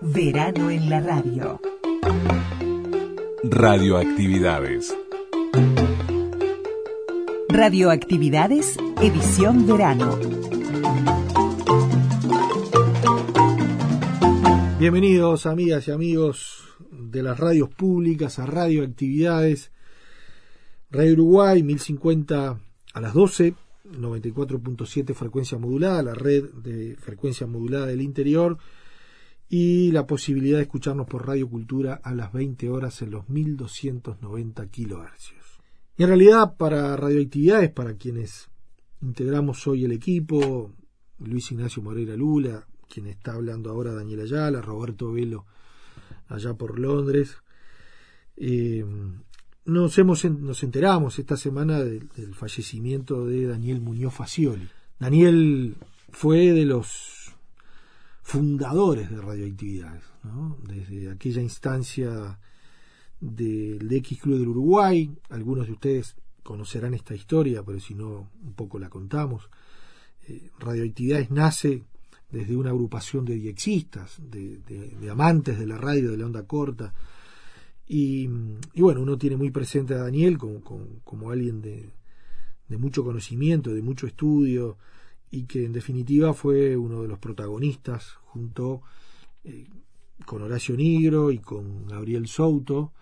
Verano en la radio. Radioactividades. Radioactividades, edición verano. Bienvenidos amigas y amigos de las radios públicas a Radioactividades. Radio Uruguay 1050 a las 12, 94.7 frecuencia modulada, la red de frecuencia modulada del interior y la posibilidad de escucharnos por Radio Cultura a las 20 horas en los 1290 kilohercios. Y en realidad para radioactividades, para quienes integramos hoy el equipo, Luis Ignacio Moreira Lula, quien está hablando ahora Daniel Ayala, Roberto Velo allá por Londres. Eh, nos, hemos, nos enteramos esta semana del, del fallecimiento de Daniel Muñoz Facioli. Daniel fue de los fundadores de radioactividades, ¿no? desde aquella instancia del X Club del Uruguay, algunos de ustedes conocerán esta historia, pero si no, un poco la contamos. Eh, radioactividades nace desde una agrupación de diexistas, de, de, amantes de la radio, de la onda corta, y, y bueno, uno tiene muy presente a Daniel como, como, como alguien de, de mucho conocimiento, de mucho estudio, y que en definitiva fue uno de los protagonistas junto eh, con Horacio Nigro y con Gabriel Souto,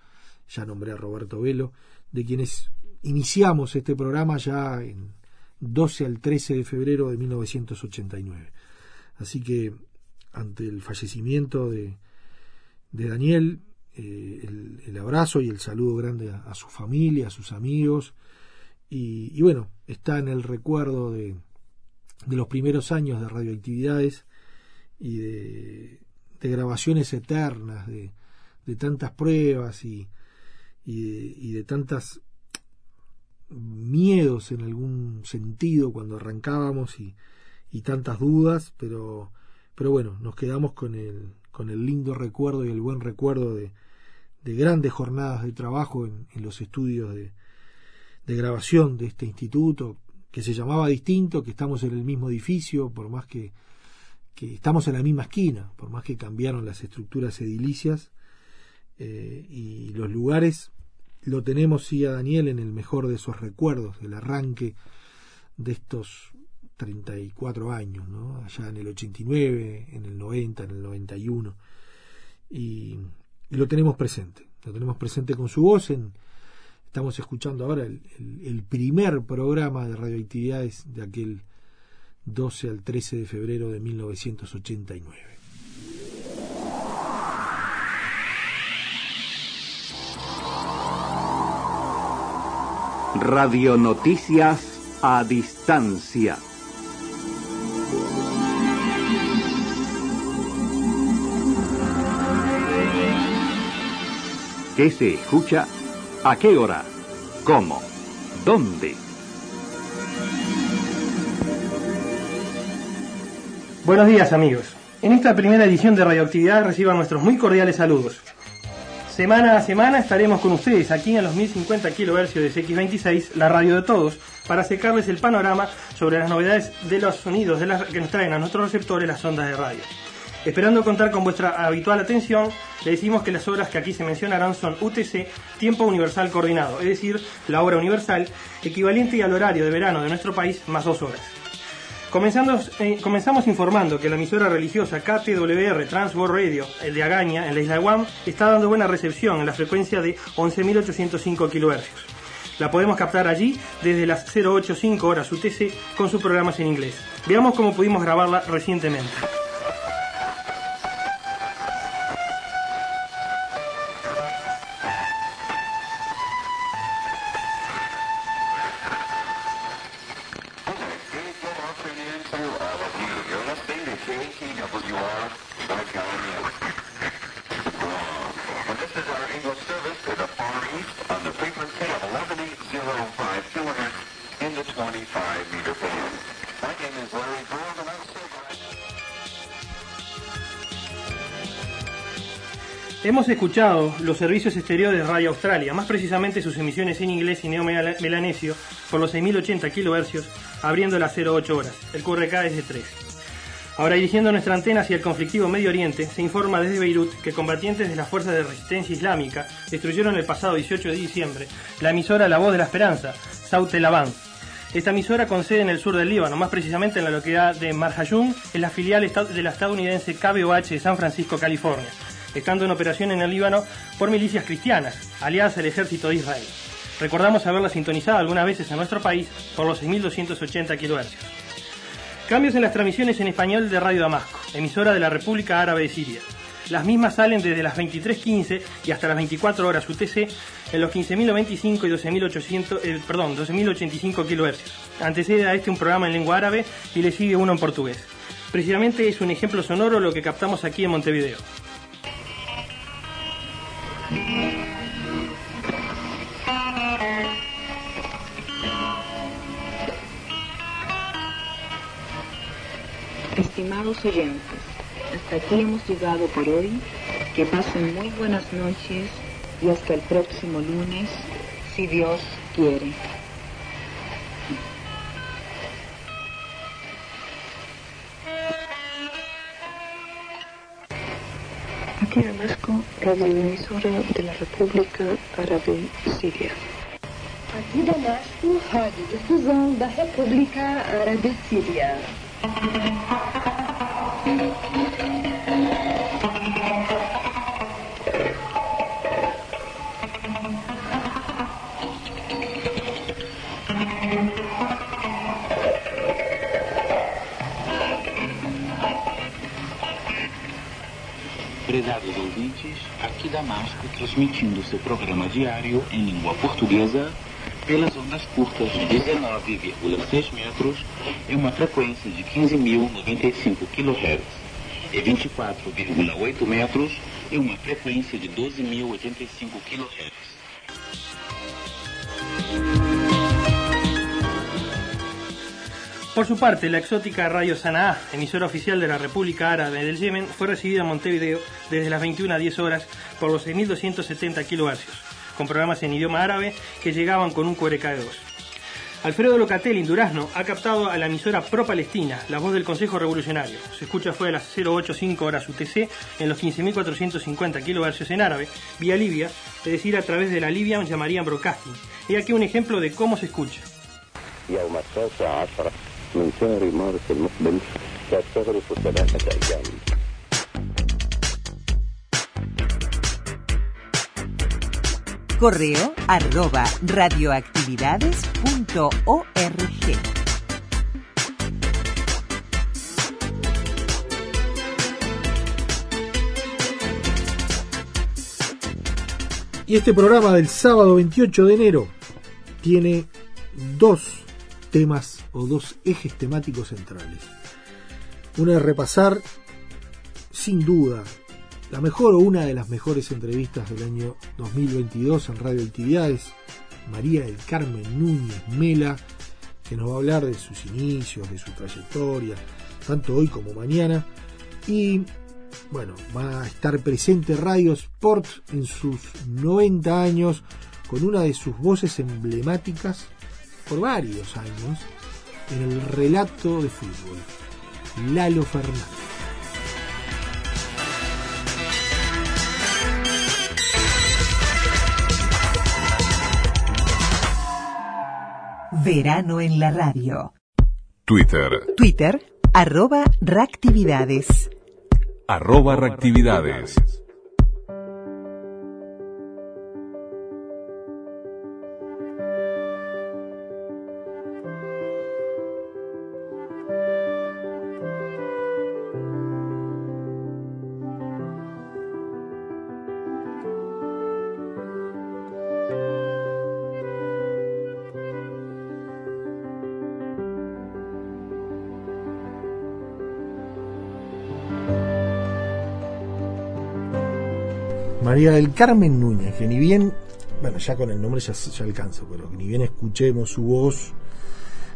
ya nombré a Roberto Velo, de quienes iniciamos este programa ya en 12 al 13 de febrero de 1989. Así que ante el fallecimiento de, de Daniel, eh, el, abrazo y el saludo grande a, su familia, a sus amigos, y bueno, está en el recuerdo de, de los primeros años de radioactividades y de, grabaciones eternas, de, de, tantas pruebas y, de, tantas miedos en algún sentido cuando arrancábamos y, y tantas dudas, pero, pero bueno, nos quedamos con el, con el lindo recuerdo y el buen recuerdo de, de grandes jornadas de trabajo en, en los estudios de, de grabación de este instituto, que se llamaba distinto, que estamos en el mismo edificio, por más que, que estamos en la misma esquina, por más que cambiaron las estructuras edilicias eh, y los lugares, lo tenemos sí a Daniel en el mejor de esos recuerdos, del arranque de estos 34 años, ¿no? allá en el 89, en el 90, en el 91, y, y lo tenemos presente, lo tenemos presente con su voz en, Estamos escuchando ahora el, primer programa de radioactividades de aquel 12 al 13 de febrero de 1989. Radionoticias a distancia. ¿Qué se escucha? ¿A qué hora? ¿Cómo? ¿Dónde? Buenos días amigos. En esta primera edición de Radioactividad reciban nuestros muy cordiales saludos. Semana a semana estaremos con ustedes aquí en los 1050 kHz de CX26, la radio de todos, para acercarles el panorama sobre las novedades de los sonidos de las que nos traen a nuestros receptores las ondas de radio. Esperando contar con vuestra habitual atención, le decimos que las obras que aquí se mencionarán son UTC, Tiempo Universal Coordinado, es decir, la hora universal, equivalente al horario de verano de nuestro país más dos horas. Eh, comenzamos informando que la emisora religiosa KTWR Transworld Radio, el de Agaña, en la isla de Guam, está dando buena recepción en la frecuencia de 11.805 kHz. La podemos captar allí desde las 085 horas UTC con sus programas en inglés. Veamos cómo pudimos grabarla recientemente. Hemos escuchado los servicios exteriores de Radio Australia, más precisamente sus emisiones en inglés y neo-melanesio, por los 6080 kHz, abriendo las 08 horas. El QRK es de 3. Ahora dirigiendo nuestra antena hacia el conflictivo Medio Oriente, se informa desde Beirut que combatientes de las fuerzas de resistencia islámica destruyeron el pasado 18 de diciembre la emisora La Voz de la Esperanza, Saute Laván. Esta emisora con sede en el sur del Líbano, más precisamente en la localidad de Marjayun, es la filial de la estadounidense KBOH de San Francisco, California, estando en operación en el Líbano por milicias cristianas, aliadas al ejército de Israel. Recordamos haberla sintonizado algunas veces en nuestro país por los 6.280 kHz. Cambios en las transmisiones en español de Radio Damasco, emisora de la República Árabe de Siria. Las mismas salen desde las 23.15 y hasta las 24 horas UTC en los 15.095 y 12.800, eh, perdón, 12.085 kHz. Antecede a este un programa en lengua árabe y le sigue uno en portugués. Precisamente es un ejemplo sonoro lo que captamos aquí en Montevideo. Estimados oyentes, hasta aquí hemos llegado por hoy. Que pasen muy buenas noches y hasta el próximo lunes, si Dios quiere. Aquí Damasco, radio emisora de la República Árabe Siria. Aquí Damasco, rádio difusão da República Árabe Síria. Prezados ouvintes, aqui Damasco transmitindo seu programa diário em língua portuguesa pelas ondas curtas de 19,6 metros e uma frequência de 15.095 kHz e 24,8 metros e uma frequência de 12.085 kHz. Por su parte, la exótica Radio Sanaa, emisora oficial de la República Árabe del Yemen, fue recibida en Montevideo desde las 21 a 10 horas por los 6.270 kHz, con programas en idioma árabe que llegaban con un QRK2. Alfredo Locatelli en Durazno ha captado a la emisora pro-palestina, la voz del Consejo Revolucionario. Se escucha fue a las 085 horas UTC en los 15.450 kHz en árabe, vía Libia, es decir, a través de la Libyan llamarían broadcasting. Y aquí un ejemplo de cómo se escucha. يوم التاسع عشر من شهر مارس المقبل تستغرق ثلاثة أيام Correo arroba radioactividades.org. Y este programa del sábado 28 de enero tiene dos temas o dos ejes temáticos centrales. Uno es repasar, sin duda, la mejor o una de las mejores entrevistas del año 2022 en Radio Actividades, María del Carmen Núñez Mela, que nos va a hablar de sus inicios, de su trayectoria, tanto hoy como mañana. Y bueno, va a estar presente Radio Sport en sus 90 años con una de sus voces emblemáticas por varios años en el relato de fútbol, Lalo Fernández. Verano en la radio. Twitter, Twitter, arroba reactividades. arroba reactividades. María del Carmen Núñez, que ni bien, bueno, ya con el nombre ya, ya alcanza, pero que ni bien escuchemos su voz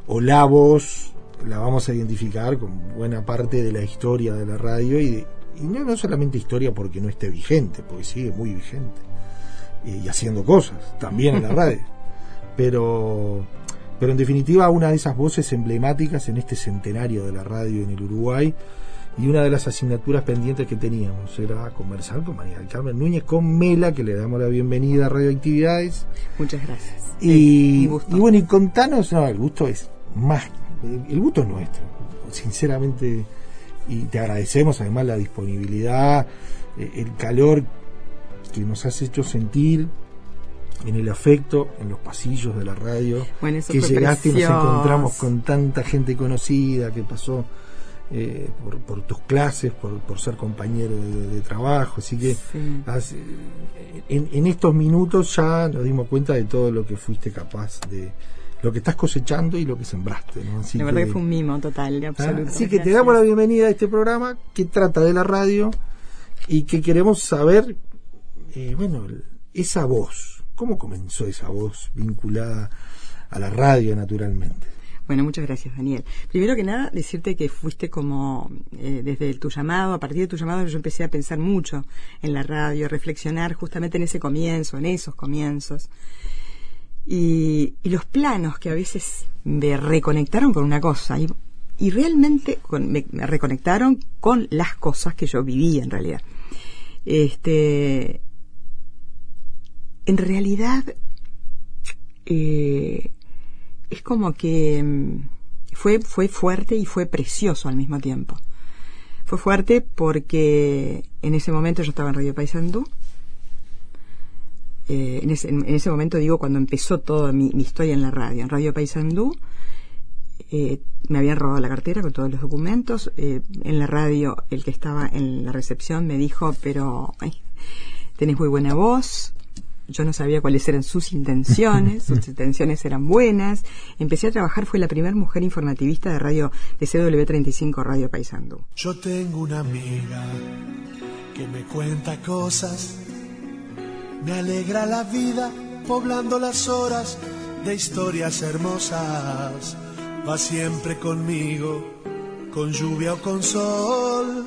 o la voz, la vamos a identificar con buena parte de la historia de la radio y, de- y no, no solamente historia porque no esté vigente, porque sigue muy vigente y, y haciendo cosas, también en la radio. Pero, pero en definitiva una de esas voces emblemáticas en este centenario de la radio en el Uruguay y una de las asignaturas pendientes que teníamos era conversar con María del Carmen Núñez, con Mela, que le damos la bienvenida a Radioactividades. Muchas gracias. Y, bueno, y contanos, no, el gusto es más, el gusto es nuestro, sinceramente, y te agradecemos además la disponibilidad, eh, el calor que nos has hecho sentir en el afecto, en los pasillos de la radio, Bueno, eso que llegaste y nos encontramos con tanta gente conocida que pasó eh, por, por tus clases, por, por ser compañero de, de trabajo, así que Sí. has, eh, en, en estos minutos ya nos dimos cuenta de todo lo que fuiste capaz de lo que estás cosechando y lo que sembraste. ¿no? Así la verdad que- que fue un mimo total, Ah, absoluto. Así que te damos la bienvenida a este programa que trata de la radio y que queremos saber, eh, bueno, esa voz, ¿cómo comenzó esa voz vinculada a la radio naturalmente? Bueno, muchas gracias, Daniel. Primero que nada, decirte que fuiste como, eh, desde tu llamado, a partir de tu llamado, yo empecé a pensar mucho en la radio, a reflexionar justamente en ese comienzo, en esos comienzos. Y, y los planos que a veces me reconectaron con una cosa, y, realmente me reconectaron con las cosas que yo vivía en realidad. Este, en realidad, eh, es como que mm, fue, fue fuerte y fue precioso al mismo tiempo. Fue fuerte porque en ese momento yo estaba en Radio Paysandú. Eh, en, ese, en ese momento digo cuando empezó toda mi, historia en la radio. En Radio Paysandú eh, me habían robado la cartera con todos los documentos. Eh, en la radio el que estaba en la recepción me dijo, pero ay, tenés muy buena voz. Yo no sabía cuáles eran sus intenciones, sus intenciones eran buenas. Empecé a trabajar, fue la primera mujer informativista de radio de CW35 Radio Paysandú. Yo tengo una amiga que me cuenta cosas, me alegra la vida poblando las horas de historias hermosas. Va siempre conmigo, con lluvia o con sol,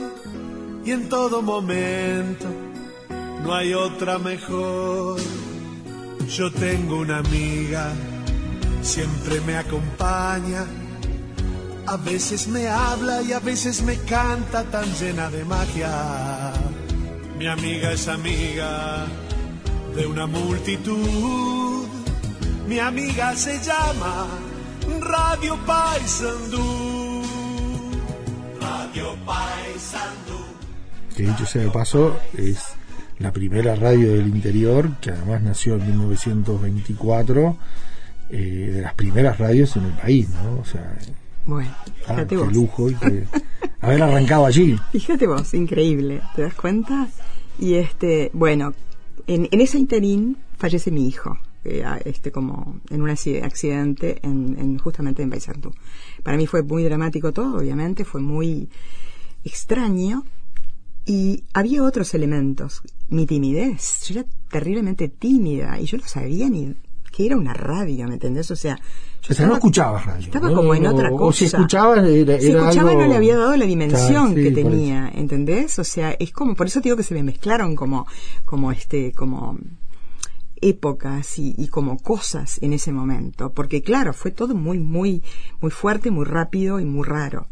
y en todo momento no hay otra mejor. Yo tengo una amiga, siempre me acompaña. A veces me habla y a veces me canta tan llena de magia. Mi amiga es amiga de una multitud. Mi amiga se llama Radio Paisandú. Radio Paisandú. Que dicho sea de paso, es la primera radio del interior, que además nació en 1924, eh, de las primeras radios en el país, ¿no? O sea, Bueno, ah, fíjate qué vos. lujo y que haber arrancado allí. Fíjate vos, increíble, ¿te das cuenta? Y este, bueno, en, en ese interín fallece mi hijo, eh, este como en un acci- accidente en, en- justamente en Paysandú. Para mí fue muy dramático todo, obviamente, fue muy extraño y había otros elementos. Mi timidez, yo era terriblemente tímida y yo no sabía ni que era una radio, ¿me entendés? O sea, yo O sea, no escuchabas radio. estaba ¿no? como en O- otra o cosa. si escuchabas, era, Si era escuchaba algo- no le había dado la dimensión Claro, sí, que eso. tenía, ¿entendés? O sea, es como, por eso te digo que se me mezclaron como, como este, como épocas y, y como cosas en ese momento, porque claro, fue todo muy, muy, muy fuerte, muy rápido y muy raro.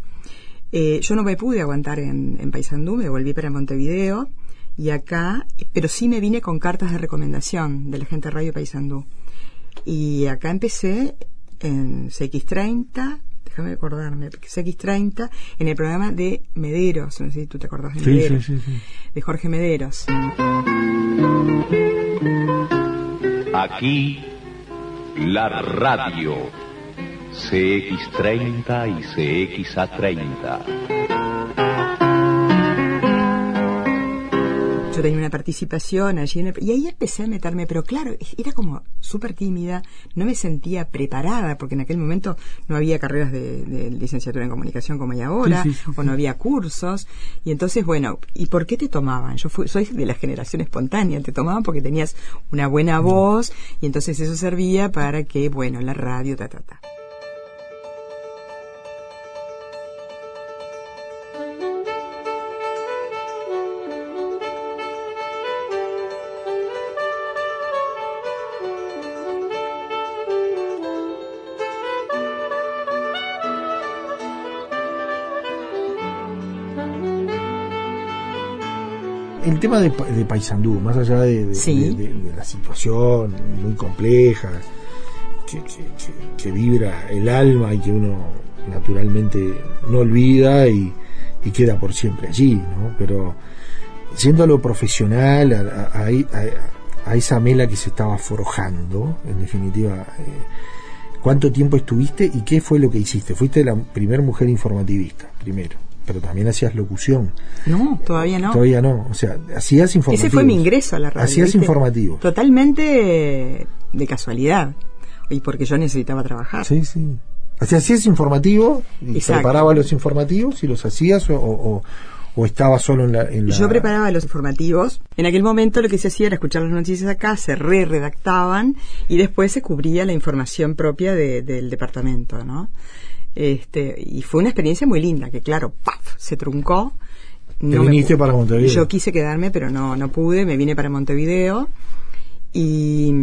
Eh, yo no me pude aguantar en, en Paysandú, me volví para Montevideo y acá, pero sí me vine con cartas de recomendación de la gente de Radio Paysandú. Y acá empecé en CX30, déjame acordarme, CX30, en el programa de Mederos, no sé si tú te acordás de Sí, Mederos, sí, sí, sí. de Jorge Mederos. Aquí, la radio. CX30 y CXA30. Yo tenía una participación allí en el- y ahí empecé a meterme, pero claro, era como súper tímida, no me sentía preparada, porque en aquel momento no había carreras de, de licenciatura en comunicación como hay ahora, Sí, sí, sí, o no había cursos, y entonces, bueno, ¿y por qué te tomaban? Yo fui, soy de la generación espontánea, te tomaban porque tenías una buena voz, y entonces eso servía para que, bueno, la radio, ta, ta, ta. El tema de, de Paysandú, más allá de, de- Sí. de- de- de la situación muy compleja que, que- que- que vibra el alma y que uno naturalmente no olvida y, y queda por siempre allí, ¿no? Pero yendo a lo profesional, a, a- a- a- a esa mela que se estaba forjando, en definitiva, eh, ¿cuánto tiempo estuviste y qué fue lo que hiciste? Fuiste la primera mujer informativista, primero, pero también hacías locución. No, todavía no. Todavía no, o sea, hacías informativos. Ese fue mi ingreso a la radio. Hacías informativo. Totalmente de casualidad. Y porque yo necesitaba trabajar. Sí, sí. Hacías informativo, y Exacto. preparabas los informativos y los hacías o, o, o estabas solo en la, en la- Yo preparaba los informativos. En aquel momento lo que se hacía era escuchar las noticias acá, se re-redactaban y después se cubría la información propia de- del departamento, ¿no? Este, y fue una experiencia muy linda, que claro, ¡paf! se truncó. Te me viniste para Montevideo. Yo quise quedarme, pero no, no pude, me vine para Montevideo. Y,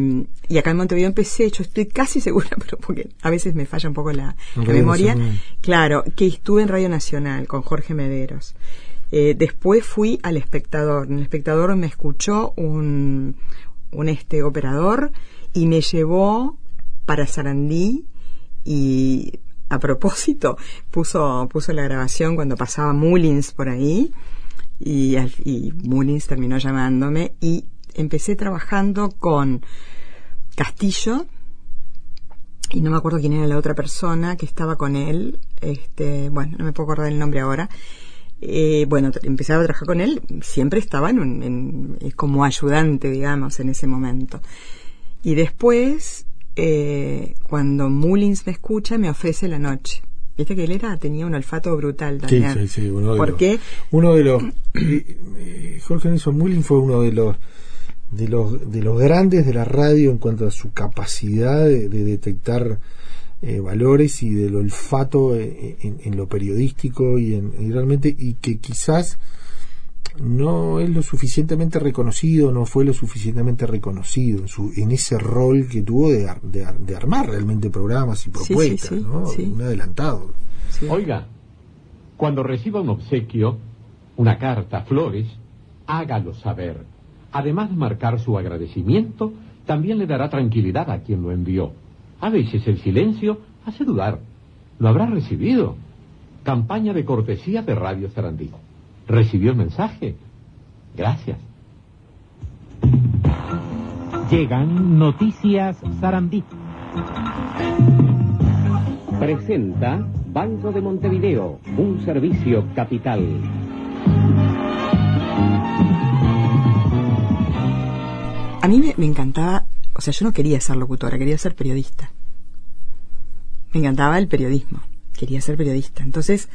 y acá en Montevideo empecé, yo estoy casi segura, pero porque a veces me falla un poco la, memoria. Claro, que estuve en Radio Nacional con Jorge Mederos. Eh, después fui al espectador. En el espectador me escuchó un, un este operador y me llevó para Sarandí y a propósito puso, puso la grabación cuando pasaba Mullins por ahí y, y Mullins terminó llamándome y empecé trabajando con Castillo y no me acuerdo quién era la otra persona que estaba con él, este, bueno, no me puedo acordar el nombre ahora. Eh, bueno, empezaba a trabajar con él, siempre estaba en, un- en- eh, como ayudante, digamos, en ese momento. Y después, eh, cuando Mullins me escucha, me ofrece la noche. Viste que él era, tenía un olfato brutal Sí, también. sí, sí, uno de ¿Por los- qué? Uno de los eh, Jorge Nelson Mullin fue uno de los de los de los grandes de la radio en cuanto a su capacidad de, de detectar eh, valores y del olfato eh, en, en lo periodístico y, en, y realmente y que quizás no es lo suficientemente reconocido, no fue lo suficientemente reconocido en, su, en ese rol que tuvo de, ar- de, ar- de armar realmente programas y Sí, sí, propuestas, sí, ¿no? sí. Un adelantado. Oiga, cuando reciba un obsequio, una carta, flores, hágalo saber. Además de marcar su agradecimiento, también le dará tranquilidad a quien lo envió. A veces el silencio hace dudar. ¿Lo habrá recibido? Campaña de cortesía de Radio Sarandí. ¿Recibió el mensaje? Gracias. Llegan noticias Sarandí. Presenta Banco de Montevideo, un servicio capital. A mí me, me encantaba, o sea, yo no quería ser locutora, quería ser periodista. Me encantaba el periodismo, quería ser periodista. Entonces,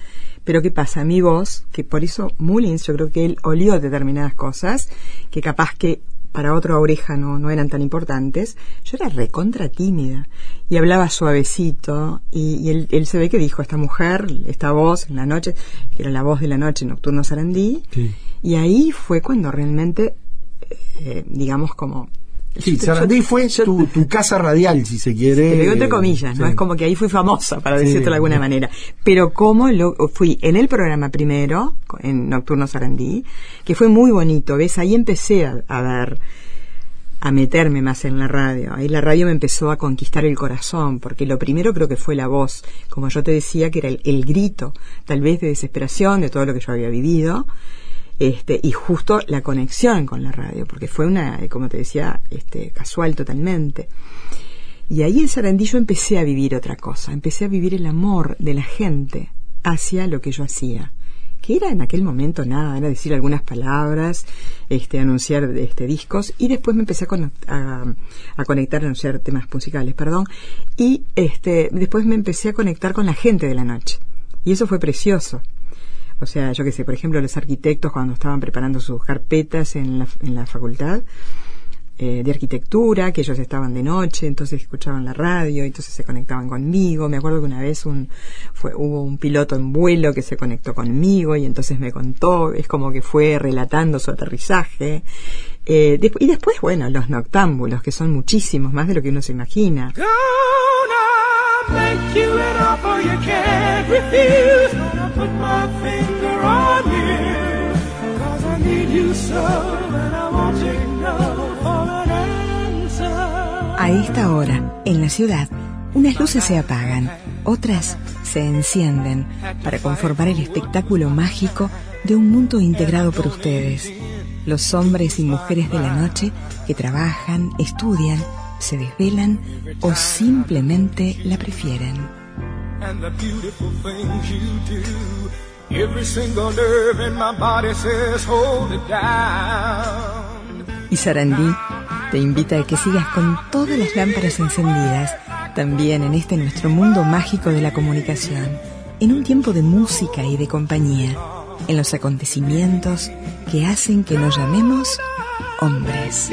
pero ¿qué pasa? Mi voz, que por eso Mullins, yo creo que él olió determinadas cosas que capaz que para otra oreja no, no eran tan importantes, yo era recontra tímida. Y hablaba suavecito y, y él, él se ve que dijo, esta mujer, esta voz en la noche, que era la voz de la noche Nocturno Sarandí, y ahí fue cuando realmente, eh, digamos, como... Sí, Sarandí fue tu, tu casa radial, si se quiere. te digo entre comillas, ¿no? Sí. Es como que ahí fui famosa, para Sí. decirlo de alguna manera. Pero como lo, fui en el programa primero, en Nocturno Sarandí, que fue muy bonito, ¿ves? Ahí empecé a, a ver, a meterme más en la radio. Ahí la radio me empezó a conquistar el corazón, porque lo primero creo que fue la voz, como yo te decía, que era el, el grito, tal vez de desesperación de todo lo que yo había vivido. Este, y justo la conexión con la radio, porque fue una, como te decía, este, casual totalmente. Y ahí en Sarandí yo empecé a vivir otra cosa, empecé a vivir el amor de la gente hacia lo que yo hacía, que era en aquel momento nada, era decir algunas palabras, este, anunciar este, discos, y después me empecé a, a conectar, a anunciar temas musicales, perdón, y este, después me empecé a conectar con la gente de la noche, y eso fue precioso. O sea, yo qué sé, por ejemplo, los arquitectos cuando estaban preparando sus carpetas en la, en la facultad eh, de arquitectura, que ellos estaban de noche, entonces escuchaban la radio, entonces se conectaban conmigo. Me acuerdo que una vez un, fue, hubo un piloto en vuelo que se conectó conmigo y entonces me contó, es como que fue relatando su aterrizaje. Eh, y después, bueno, los noctámbulos, que son muchísimos, más de lo que uno se imagina. A esta hora, en la ciudad, unas luces se apagan, otras se encienden para conformar el espectáculo mágico de un mundo integrado por ustedes, los hombres y mujeres de la noche que trabajan, estudian, se desvelan o simplemente la prefieren. And the beautiful things you do. Every single nerve in my body says, hold it down. Y Sarandí te invita a que sigas con todas las lámparas encendidas, también en este nuestro mundo mágico de la comunicación, en un tiempo de música y de compañía, en los acontecimientos que hacen que nos llamemos hombres.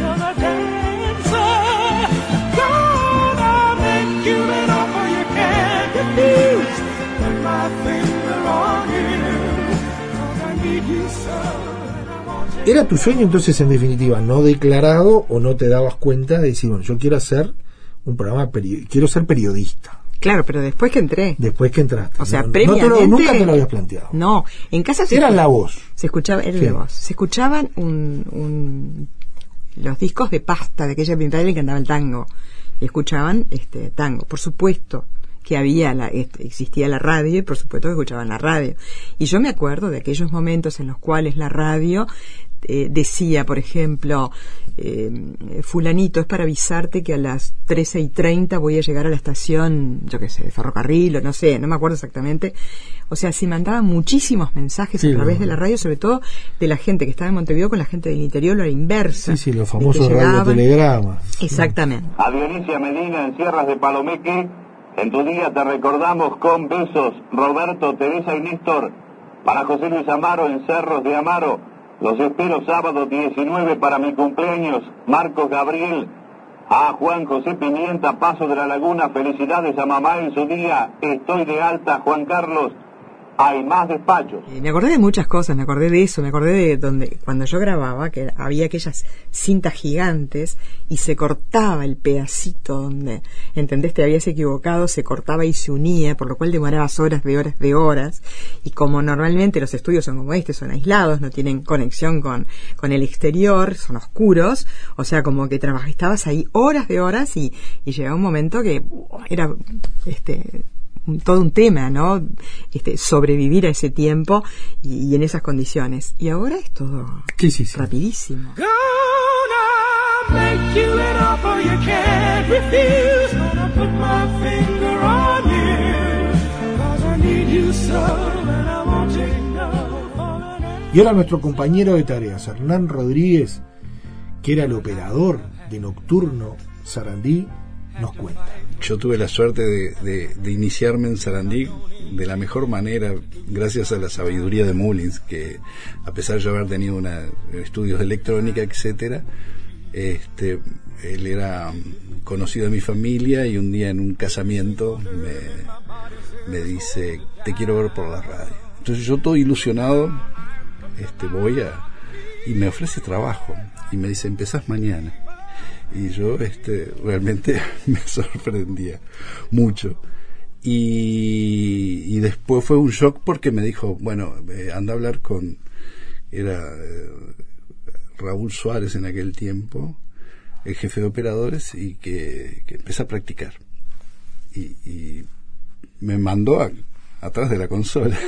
Gonna. Gonna make you you can't refuse. Put my finger on you. 'Cause I need you so. ¿Era tu sueño entonces en definitiva no declarado o no te dabas cuenta de decir, bueno, yo quiero hacer un programa, quiero ser periodista? Claro, pero después que entré. Después que entraste. O sea, No- no te previamente... lo- nunca te lo habías planteado. No, en casa se Era la voz. Se escuchaba, era Sí. la voz. Se escuchaban un, un- los discos de pasta de aquella pintada que andaba el tango. Escuchaban este tango. Por supuesto que había la, este, existía la radio y por supuesto que escuchaban la radio. Y yo me acuerdo de aquellos momentos en los cuales la radio eh, decía, por ejemplo, eh, fulanito, es para avisarte que a las 13 y 30 voy a llegar a la estación, yo qué sé, de ferrocarril o no sé, no me acuerdo exactamente. O sea, se mandaban muchísimos mensajes Sí, a través de la radio, sobre todo de la gente que estaba en Montevideo con la gente del interior, la inversa. Sí, sí, los famosos radiotelegramas. Exactamente. A Dionisia Medina en Sierras de Palomeque, en tu día te recordamos con besos, Roberto, Teresa y Néstor. Para José Luis Amaro en Cerros de Amaro, los espero sábado 19 para mi cumpleaños, Marcos Gabriel. A Juan José Pimienta, Paso de la Laguna, felicidades a mamá en su día, estoy de alta, Juan Carlos. Hay más despachos. Y me acordé de muchas cosas, me acordé de eso, me acordé de donde cuando yo grababa que había aquellas cintas gigantes y se cortaba el pedacito donde, entendés, te habías equivocado, se cortaba y se unía, por lo cual demorabas horas de horas de horas y como normalmente los estudios son como este, son aislados, no tienen conexión con, con el exterior, son oscuros, o sea, como que trabajabas, estabas ahí horas de horas y, y llegaba un momento que era, este, todo un tema, ¿no? Este, sobrevivir a ese tiempo y, y en esas condiciones. Y ahora es todo Sí, sí, sí. rapidísimo. Y ahora nuestro compañero de tareas, Hernán Rodríguez, que era el operador de Nocturno Sarandí, nos cuenta. Yo tuve la suerte de, de- iniciarme en Sarandí de la mejor manera, gracias a la sabiduría de Mullins, que a pesar de yo haber tenido una, estudios de electrónica, etcétera, este, él era conocido de mi familia y un día en un casamiento me, me dice, te quiero ver por la radio. Entonces yo todo ilusionado, este, voy a, y me ofrece trabajo y me dice, empezás mañana y yo este realmente me sorprendía mucho. Y, y después fue un shock porque me dijo bueno eh, anda a hablar con era eh, Raúl Suárez en aquel tiempo el jefe de operadores y que, que empecé a practicar. Y, y me mandó a- atrás de la consola.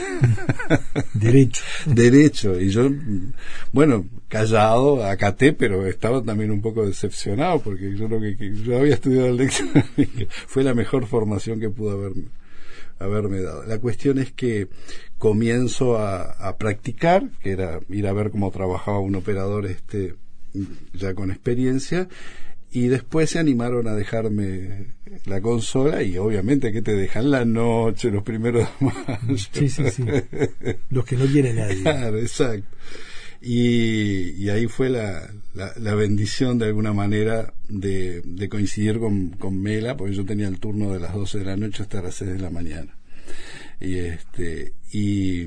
Derecho. derecho. Y yo bueno callado acaté pero estaba también un poco decepcionado porque yo lo que, que yo había estudiado electrónica fue la mejor formación que pudo haberme haberme dado. La cuestión es que comienzo a, a practicar que era ir a ver cómo trabajaba un operador este ya con experiencia y después se animaron a dejarme la consola y obviamente que te dejan la noche los primeros de mayo. Sí, sí, sí. Los que no quiere nadie. Claro, exacto. Y, y ahí fue la, la, la bendición de alguna manera de, de coincidir con, con Mela, porque yo tenía el turno de las 12 de la noche hasta las 6 de la mañana. Y este, y,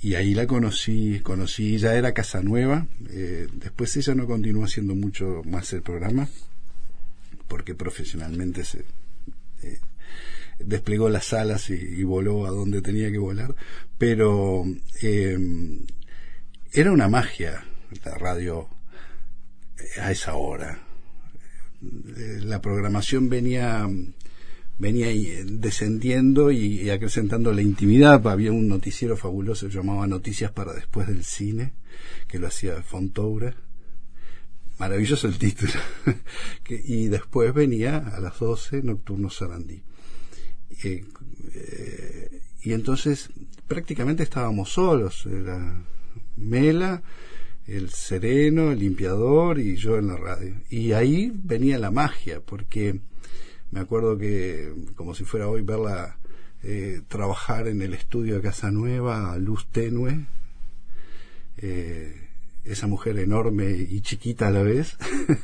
y ahí la conocí, conocí, ya era Casanueva, eh, después ella no continuó haciendo mucho más el programa, porque profesionalmente se eh, desplegó las alas y, voló a donde tenía que volar, pero eh, era una magia la radio eh, a esa hora. La programación venía venía ahí, descendiendo y, acrecentando la intimidad. Había un noticiero fabuloso llamaba Noticias para después del cine, que lo hacía Fontoura. Maravilloso el título. Y después venía a las 12 Nocturno Sarandí. Eh, eh, y entonces prácticamente estábamos solos. Era Mela, el sereno, el limpiador y yo en la radio. Y ahí venía la magia, porque me acuerdo que, como si fuera hoy, verla eh, trabajar en el estudio de Casa Nueva a luz tenue, eh, esa mujer enorme y chiquita a la vez,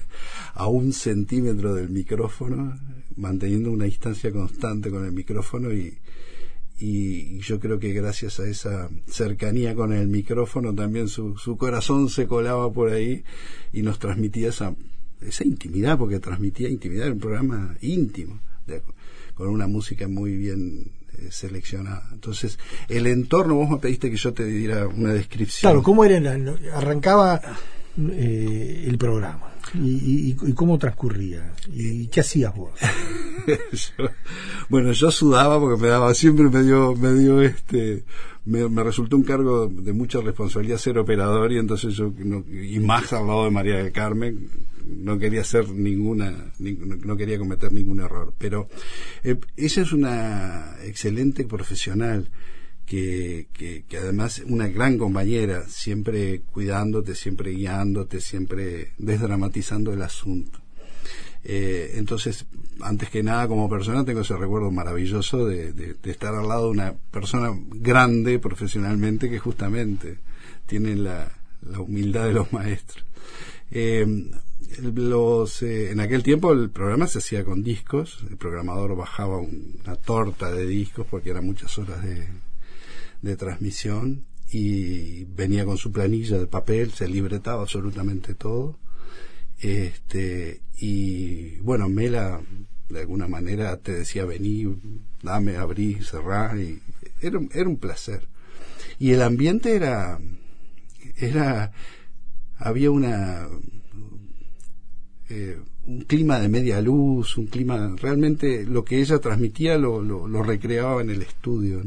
a un centímetro del micrófono, manteniendo una distancia constante con el micrófono y, y yo creo que gracias a esa cercanía con el micrófono también su, su corazón se colaba por ahí y nos transmitía esa, esa intimidad, porque transmitía intimidad, era un programa íntimo, de- con una música muy bien eh, seleccionada. Entonces, el entorno, vos me pediste que yo te diera una descripción. Claro, ¿cómo era? la- arrancaba eh, el programa y, y- y cómo transcurría y qué hacías vos. Yo- bueno, yo sudaba porque me daba, siempre me dio, me dio este, me, me resultó un cargo de mucha responsabilidad ser operador y entonces yo, no- y más al lado de María del Carmen, no quería hacer ninguna, ning- no quería cometer ningún error. Pero eh, ella es una excelente profesional que, que, que además una gran compañera, siempre cuidándote, siempre guiándote, siempre desdramatizando el asunto. Eh, entonces, antes que nada, como persona, tengo ese recuerdo maravilloso de, estar al lado de una persona grande profesionalmente que justamente tiene la, la humildad de los maestros. Eh, los, eh, en aquel tiempo el programa se hacía con discos, el programador bajaba un- una torta de discos porque eran muchas horas de, de transmisión y venía con su planilla de papel, se libretaba absolutamente todo. Este, y bueno, Mela de alguna manera te decía vení, dame, abrí, cerrá, y era, era un placer. Y el ambiente era, era, había una, eh, un clima de media luz, un clima, realmente lo que ella transmitía lo, lo, recreaba en el estudio.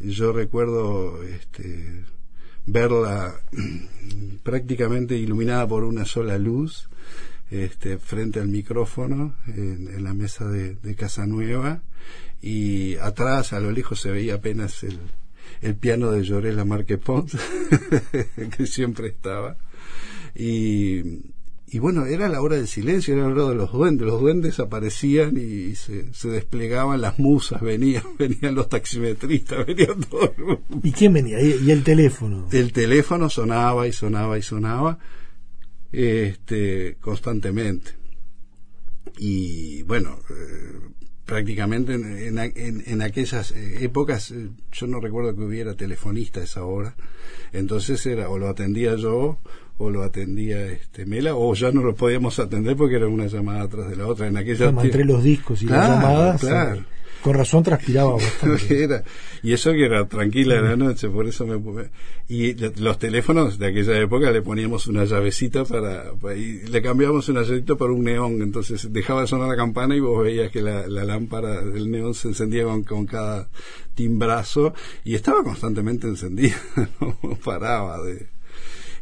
Yo recuerdo, este, verla prácticamente iluminada por una sola luz este, frente al micrófono en, en la mesa de, de Casa Nueva y atrás a lo lejos se veía apenas el, el piano de Llorela Marque Pons que siempre estaba y, y bueno, era la hora del silencio, era la hora de los duendes. Los duendes aparecían y se, se desplegaban, las musas venían, venían los taximetristas, venían todo el mundo. ¿Y quién venía? ¿Y, y el teléfono? El teléfono sonaba y sonaba y sonaba este, constantemente. Y bueno, eh, prácticamente en, en, en- en aquellas eh, épocas, eh, yo no recuerdo que hubiera telefonista a esa hora, entonces era o lo atendía yo o lo atendía este Mela o ya no lo podíamos atender porque era una llamada atrás de la otra en aquella entre los discos y las llamadas. claro. Con razón transpiraba bastante. Era- y eso que era tranquila en la noche, por eso me y los teléfonos de aquella época le poníamos una llavecita para, y le cambiábamos una llavecita por un neón, entonces dejaba de sonar la campana y vos veías que la, la lámpara del neón se encendía con, con cada timbrazo y estaba constantemente encendida, no paraba de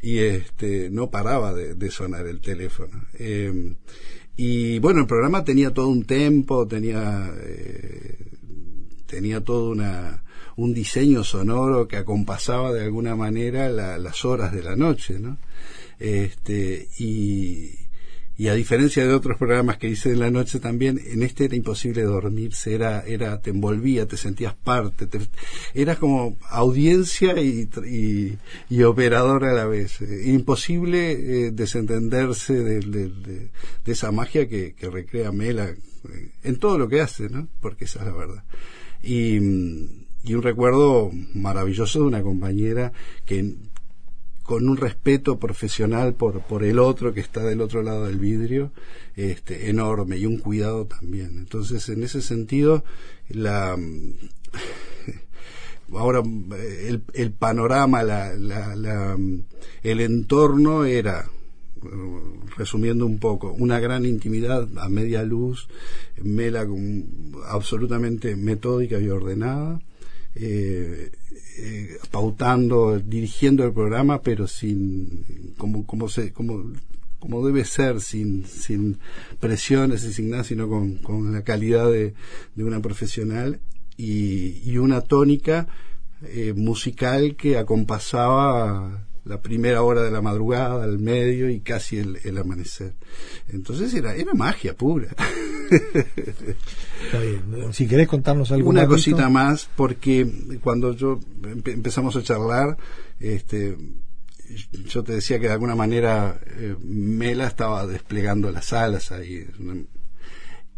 y este no paraba de, de sonar el teléfono. Eh, y bueno, el programa tenía todo un tempo, tenía eh, tenía todo una un diseño sonoro que acompasaba de alguna manera la- las horas de la noche, ¿no? Este y y a diferencia de otros programas que hice en la noche también, en este era imposible dormirse, era, era, te envolvía, te sentías parte, te, eras como audiencia y, y, y operador a la vez. Eh, imposible eh, desentenderse de, de, de, de esa magia que, que recrea Mela eh, en todo lo que hace, ¿no? Porque esa es la verdad. Y, y un recuerdo maravilloso de una compañera que con un respeto profesional por, por el otro que está del otro lado del vidrio este, enorme y un cuidado también. Entonces, en ese sentido, la ahora el, el panorama, la, la, la, el entorno era resumiendo un poco, una gran intimidad a media luz, Mela absolutamente metódica y ordenada, eh, eh, pautando, dirigiendo el programa, pero sin, como, como se, como, como debe ser, sin, sin presiones y sin nada, sino con, con la calidad de, de una profesional y, y una tónica eh, musical que acompasaba la primera hora de la madrugada, al medio y casi el, el amanecer. Entonces era, era magia pura. Está bien. Si querés contarnos algo Una cosita más, porque cuando yo empe empezamos a charlar, este, yo te decía que de alguna manera eh, Mela estaba desplegando las alas ahí.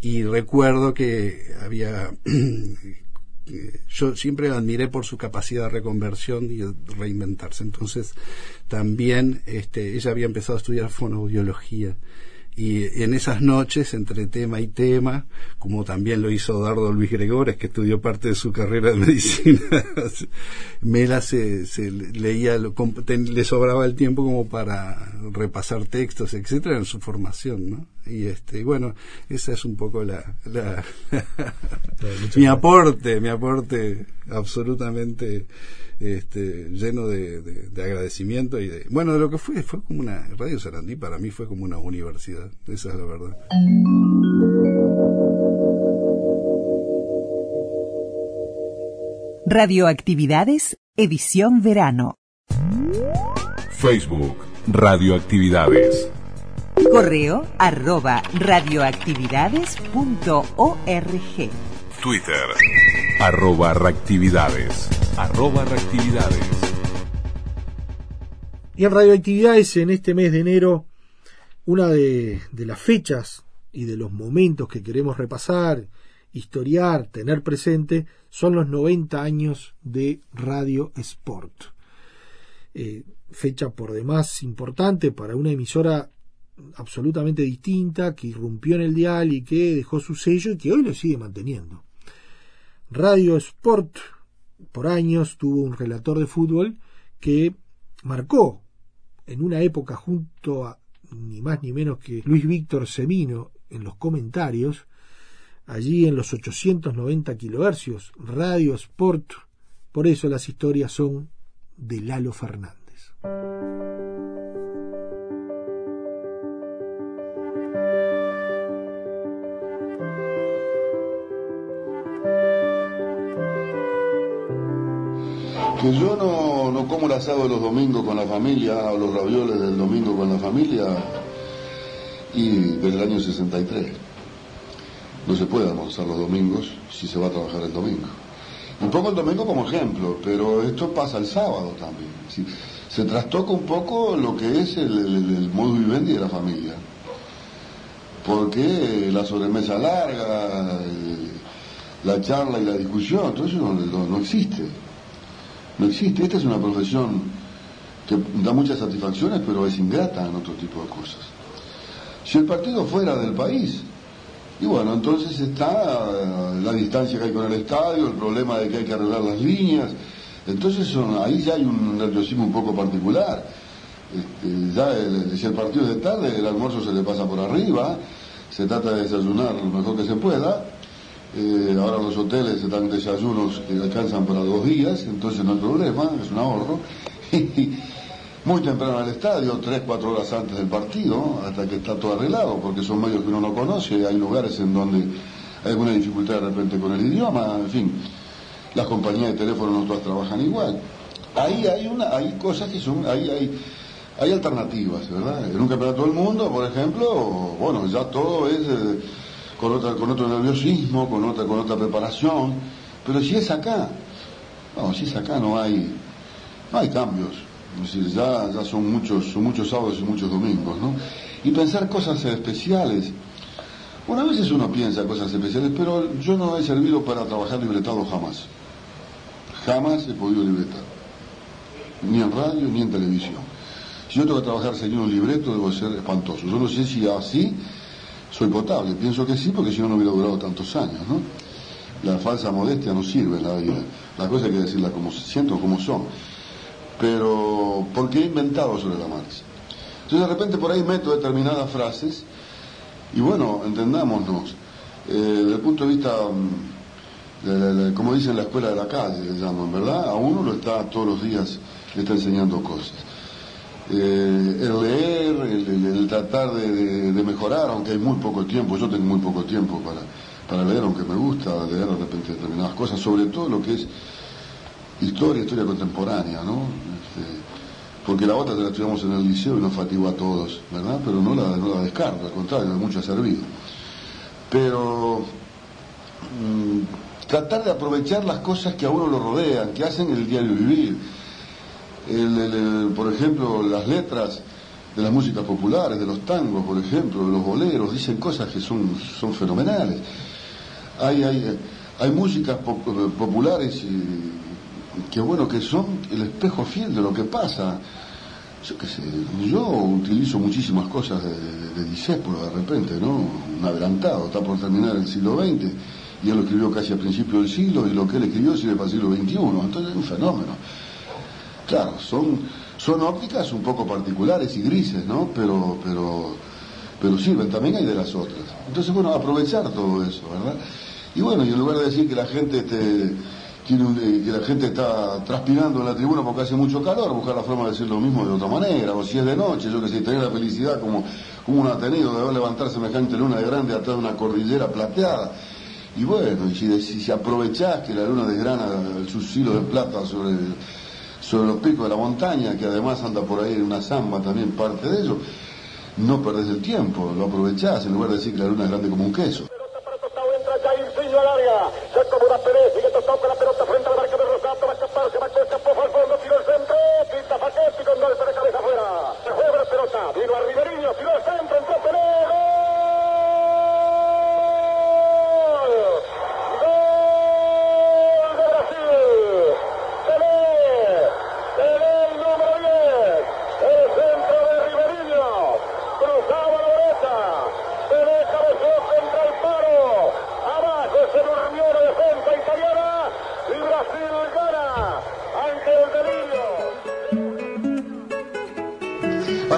Y recuerdo que había yo siempre admiré por su capacidad de reconversión y reinventarse. Entonces, también este, ella había empezado a estudiar fonoaudiología y en esas noches entre tema y tema, como también lo hizo Dardo Luis Gregores, que estudió parte de su carrera de medicina, Mela se, se leía, le sobraba el tiempo como para repasar textos, etcétera, en su formación, ¿no? Y este, bueno, esa es un poco la, la mi aporte, mi aporte absolutamente este, lleno de, de, de, agradecimiento y de bueno de lo que fue fue como una Radio Sarandí para mí fue como una universidad esa es la verdad. Radioactividades edición verano. Facebook Radioactividades correo arroba radioactividades.org Twitter arroba reactividades arroba reactividades y en radioactividades en este mes de enero una de, de las fechas y de los momentos que queremos repasar historiar, tener presente, son los 90 años de Radio Sport. Eh, fecha por demás importante para una emisora absolutamente distinta, que irrumpió en el dial y que dejó su sello y que hoy lo sigue manteniendo. Radio Sport por años tuvo un relator de fútbol que marcó en una época junto a ni más ni menos que Luis Víctor Semino en los comentarios, allí en los 890 kilohercios, Radio Sport, por eso las historias son de Lalo Fernández. Que yo no, no como el asado los domingos con la familia o los ravioles del domingo con la familia y desde el año 63. No se puede almorzar los domingos si se va a trabajar el domingo. Un poco el domingo como ejemplo, pero esto pasa el sábado también. Se trastoca un poco lo que es el, el, el modo vivendi de la familia. Porque la sobremesa larga, la charla y la discusión, todo eso no, no, no existe no existe. Esta es una profesión que da muchas satisfacciones, pero es ingrata en otro tipo de cosas. Si el partido fuera del país, y bueno, entonces está la distancia que hay con el estadio, el problema de que hay que arreglar las líneas, entonces son, ahí ya hay un nerviosismo un poco particular. Este, ya si el partido es de tarde, el almuerzo se le pasa por arriba, se trata de desayunar lo mejor que se pueda, eh, ahora los hoteles dan desayunos que alcanzan para dos días, entonces no hay problema, es un ahorro. Muy temprano al estadio, tres, cuatro horas antes del partido, hasta que está todo arreglado, porque son medios que uno no conoce, hay lugares en donde hay alguna dificultad de repente con el idioma, en fin, las compañías de teléfono no todas trabajan igual. Ahí hay una, hay cosas que son, ahí hay, hay alternativas, ¿verdad? En un campeonato del mundo, por ejemplo, bueno, ya todo es eh, con, otra, con otro nerviosismo, con otra, con otra preparación, pero si es acá, no, si es acá no hay, no hay cambios, ya, ya son muchos, son muchos sábados y muchos domingos, ¿no? Y pensar cosas especiales, bueno, a veces uno piensa cosas especiales, pero yo no he servido para trabajar libretado jamás, jamás he podido libretar, ni en radio ni en televisión. Si yo tengo que trabajar seguir un libreto, debo ser espantoso. Yo no sé si así soy potable. Pienso que sí, porque si no, no hubiera durado tantos años, ¿no? La falsa modestia no sirve en la vida. Las cosas hay que decirlas como se sienten como son. Pero, porque he inventado sobre la marcha. Entonces, de repente, por ahí meto determinadas frases y bueno, entendámonos. Eh, desde el punto de vista, mm, como dicen en la escuela de la calle, le llaman, ¿verdad? A uno lo está todos los días, le está enseñando cosas. Eh, el leer, el, tratar de, mejorar, aunque hay muy poco tiempo, yo tengo muy poco tiempo para, para leer, aunque me gusta leer de repente determinadas cosas, sobre todo lo que es historia, historia contemporánea, ¿no? Este, porque la otra la estudiamos en el liceo y nos fatigó a todos, ¿verdad? Pero no la, no la descarto, al contrario, mucho ha servido. Pero mm, tratar de aprovechar las cosas que a uno lo rodean, que hacen el diario vivir. Por ejemplo, las letras de las músicas populares, de los tangos, por ejemplo, de los boleros, dicen cosas que son, son fenomenales. Hay, hay, hay músicas pop- populares que bueno que son el espejo fiel de lo que pasa. Yo qué sé, yo utilizo muchísimas cosas de, de, de de repente, ¿no? Un adelantado, está por terminar el siglo XX, y él lo escribió casi a principio del siglo, y lo que él escribió sirve para el siglo XXI, entonces es un fenómeno. Claro, son, son ópticas un poco particulares y grises, ¿no? Pero, pero, pero sirven, también hay de las otras. Entonces, bueno, aprovechar todo eso, ¿verdad? Y bueno, y en lugar de decir que la gente te, tiene eh, que la gente está transpirando en la tribuna porque hace mucho calor, buscar la forma de decir lo mismo de otra manera, o si es de noche, yo que sé, tener la felicidad como, como uno ha tenido de ver levantar semejante luna de grande atrás de una cordillera plateada. Y bueno, y si, si aprovechás que la luna desgrana sus hilos de plata sobre, sobre los picos de la montaña, que además anda por ahí en una zamba también parte de ello, no perdés el tiempo, lo aprovechás en lugar de decir que la luna es grande como un queso.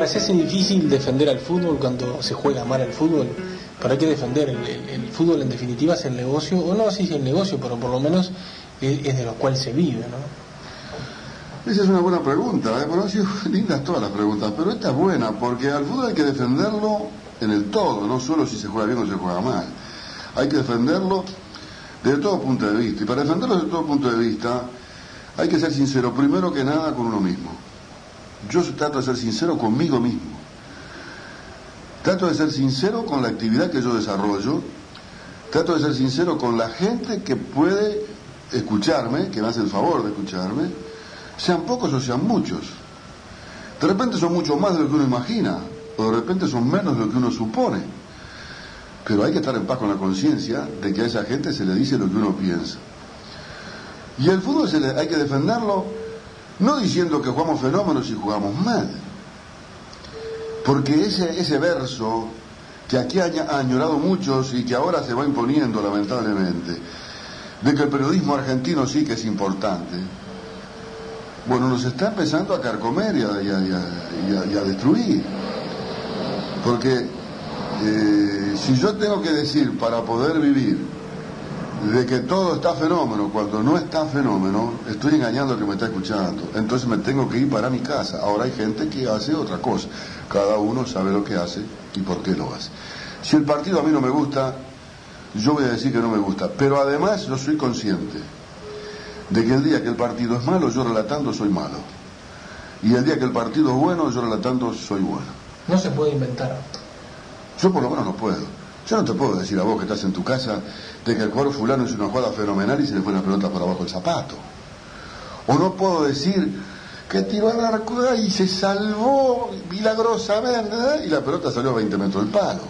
Ahora, se hace difícil defender al fútbol cuando se juega mal al fútbol, pero hay que defender. El, fútbol en definitiva es el negocio, o no si es el negocio, pero por lo menos es, es de lo cual se vive, ¿no? Esa es una buena pregunta, ¿eh? bueno, han sido lindas todas las preguntas, pero esta es buena, porque al fútbol hay que defenderlo en el todo, no solo si se juega bien o se juega mal. Hay que defenderlo desde todo punto de vista, y para defenderlo desde todo punto de vista hay que ser sincero, primero que nada con uno mismo. Yo trato de ser sincero conmigo mismo. Trato de ser sincero con la actividad que yo desarrollo. Trato de ser sincero con la gente que puede escucharme, que me hace el favor de escucharme, sean pocos o sean muchos. De repente son mucho más de lo que uno imagina, o de repente son menos de lo que uno supone. Pero hay que estar en paz con la conciencia de que a esa gente se le dice lo que uno piensa. Y el fútbol se le- hay que defenderlo no diciendo que jugamos fenómenos y jugamos mal. Porque ese, ese verso que aquí han ha añorado muchos y que ahora se va imponiendo lamentablemente, de que el periodismo argentino sí que es importante, bueno, nos está empezando a carcomer y a destruir. Porque eh, si yo tengo que decir para poder vivir de que todo está fenómeno cuando no está fenómeno, estoy engañando al que me está escuchando. Entonces me tengo que ir para mi casa. Ahora hay gente que hace otra cosa. Cada uno sabe lo que hace y por qué lo hace. Si el partido a mí no me gusta, yo voy a decir que no me gusta. Pero además yo soy consciente de que el día que el partido es malo, yo relatando soy malo. Y el día que el partido es bueno, yo relatando soy bueno. No se puede inventar. Yo por lo menos no puedo. Yo no te puedo decir a vos que estás en tu casa de que el jugador fulano hizo una jugada fenomenal y se le fue la pelota por abajo del zapato. O no puedo decir que tiró al arco y se salvó milagrosamente y la pelota salió a 20 metros del palo.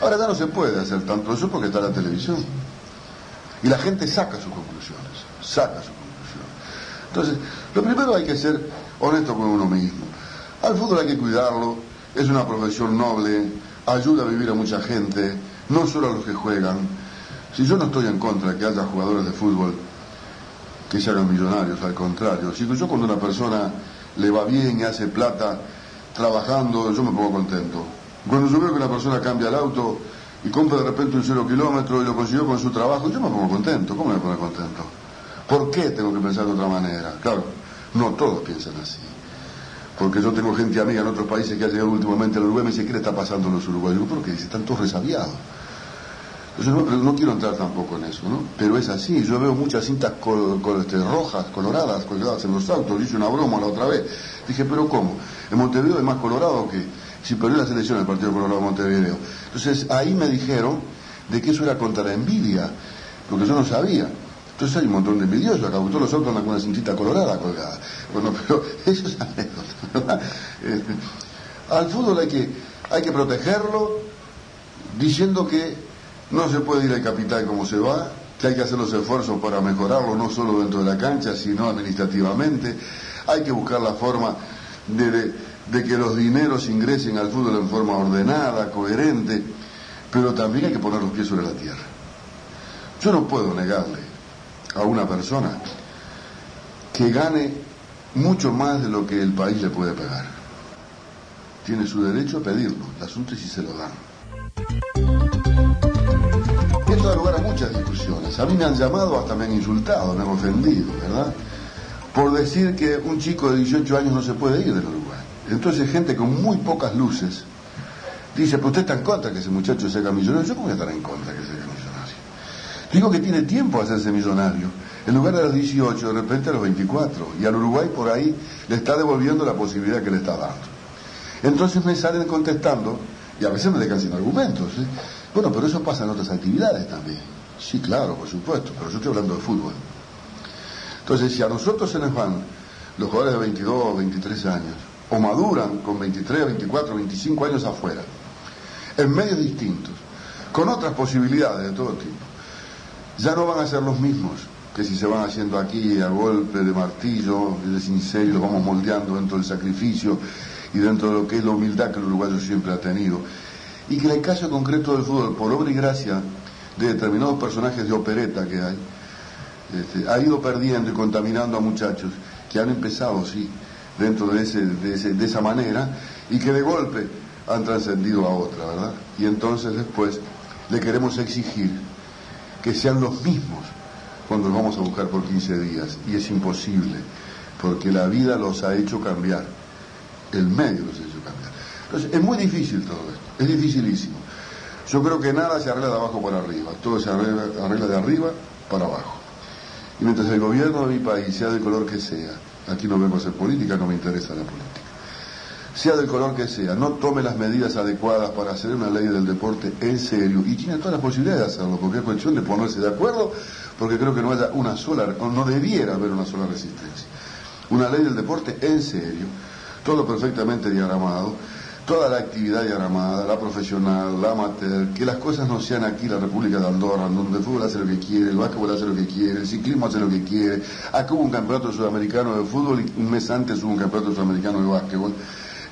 Ahora ya no se puede hacer tanto eso porque está la televisión. Y la gente saca sus conclusiones, saca sus conclusiones. Entonces, lo primero hay que ser honesto con uno mismo. Al fútbol hay que cuidarlo, es una profesión noble, ayuda a vivir a mucha gente, no solo a los que juegan. Si yo no estoy en contra de que haya jugadores de fútbol que se hagan millonarios, al contrario. Si yo cuando una persona le va bien y hace plata trabajando, yo me pongo contento. Cuando yo veo que una persona cambia el auto y compra de repente un cero kilómetro y lo consiguió con su trabajo, yo me pongo contento. ¿Cómo me pongo contento? ¿Por qué tengo que pensar de otra manera? Claro, no todos piensan así. Porque yo tengo gente amiga en otros países que ha llegado últimamente al Uruguay y me dice, ¿qué le está pasando a los uruguayos? Digo, ¿por qué? Dice, están todos resabiados. Entonces, no, quiero entrar tampoco en eso, ¿no? Pero es así, yo veo muchas cintas este, rojas, coloradas, colgadas en los autos, hice una broma la otra vez. Dije, ¿pero cómo? En Montevideo es más colorado que si perdió la selección el Partido Colorado de Montevideo. Entonces, ahí me dijeron de que eso era contra la envidia, porque yo no sabía. Entonces hay un montón de envidiosos, acá todos los autos andan con una cintita colorada colgada. Bueno, pero eso es anécdota, ¿verdad? Este, al fútbol hay que, hay que protegerlo diciendo que no se puede ir al capital como se va, que hay que hacer los esfuerzos para mejorarlo, no solo dentro de la cancha, sino administrativamente. Hay que buscar la forma de, de, de que los dineros ingresen al fútbol en forma ordenada, coherente, pero también hay que poner los pies sobre la tierra. Yo no puedo negarle a una persona que gane mucho más de lo que el país le puede pagar. Tiene su derecho a pedirlo, el asunto es si se lo dan. Esto da lugar a muchas discusiones. A mí me han llamado, hasta me han insultado, me han ofendido, ¿verdad? Por decir que un chico de 18 años no se puede ir del Uruguay. Entonces gente con muy pocas luces dice, pues usted está en contra que ese muchacho se haga millonario. ¿Yo cómo voy a estar en contra que se haga? Digo que tiene tiempo a hacerse millonario. En lugar de los 18, de repente a los 24. Y al Uruguay por ahí le está devolviendo la posibilidad que le está dando. Entonces me salen contestando, y a veces me dejan sin argumentos. ¿eh? Bueno, pero eso pasa en otras actividades también. Sí, claro, por supuesto, pero yo estoy hablando de fútbol. Entonces, si a nosotros se nos van los jugadores de 22 o 23 años, o maduran con 23, 24, 25 años afuera, en medios distintos, con otras posibilidades de todo tipo, ya no van a ser los mismos que si se van haciendo aquí a golpe de martillo, de cincel, y lo vamos moldeando dentro del sacrificio y dentro de lo que es la humildad que el uruguayo siempre ha tenido. Y que en el caso concreto del fútbol, por obra y gracia de determinados personajes de opereta que hay, este, ha ido perdiendo y contaminando a muchachos que han empezado, sí, dentro de, ese, de, de esa manera y que de golpe han trascendido a otra, ¿verdad? Y entonces después le queremos exigir que sean los mismos cuando los vamos a buscar por 15 días. Y es imposible, porque la vida los ha hecho cambiar, el medio los ha hecho cambiar. Entonces, es muy difícil todo esto, es dificilísimo. Yo creo que nada se arregla de abajo para arriba, todo se arregla, de arriba para abajo. Y mientras el gobierno de mi país, sea del color que sea, aquí no vengo a hacer política, no me interesa la política, sea del color que sea, no tome las medidas adecuadas para hacer una ley del deporte en serio, y tiene todas las posibilidades de hacerlo, porque es cuestión de ponerse de acuerdo, porque creo que no haya una sola, no debiera haber una sola resistencia. Una ley del deporte en serio, todo perfectamente diagramado, toda la actividad diagramada, la profesional, la amateur, que las cosas no sean aquí la República de Andorra, donde el fútbol hace lo que quiere, el básquetbol hace lo que quiere, el ciclismo hace lo que quiere. Acá hubo un campeonato sudamericano de fútbol y un mes antes hubo un campeonato sudamericano de básquetbol.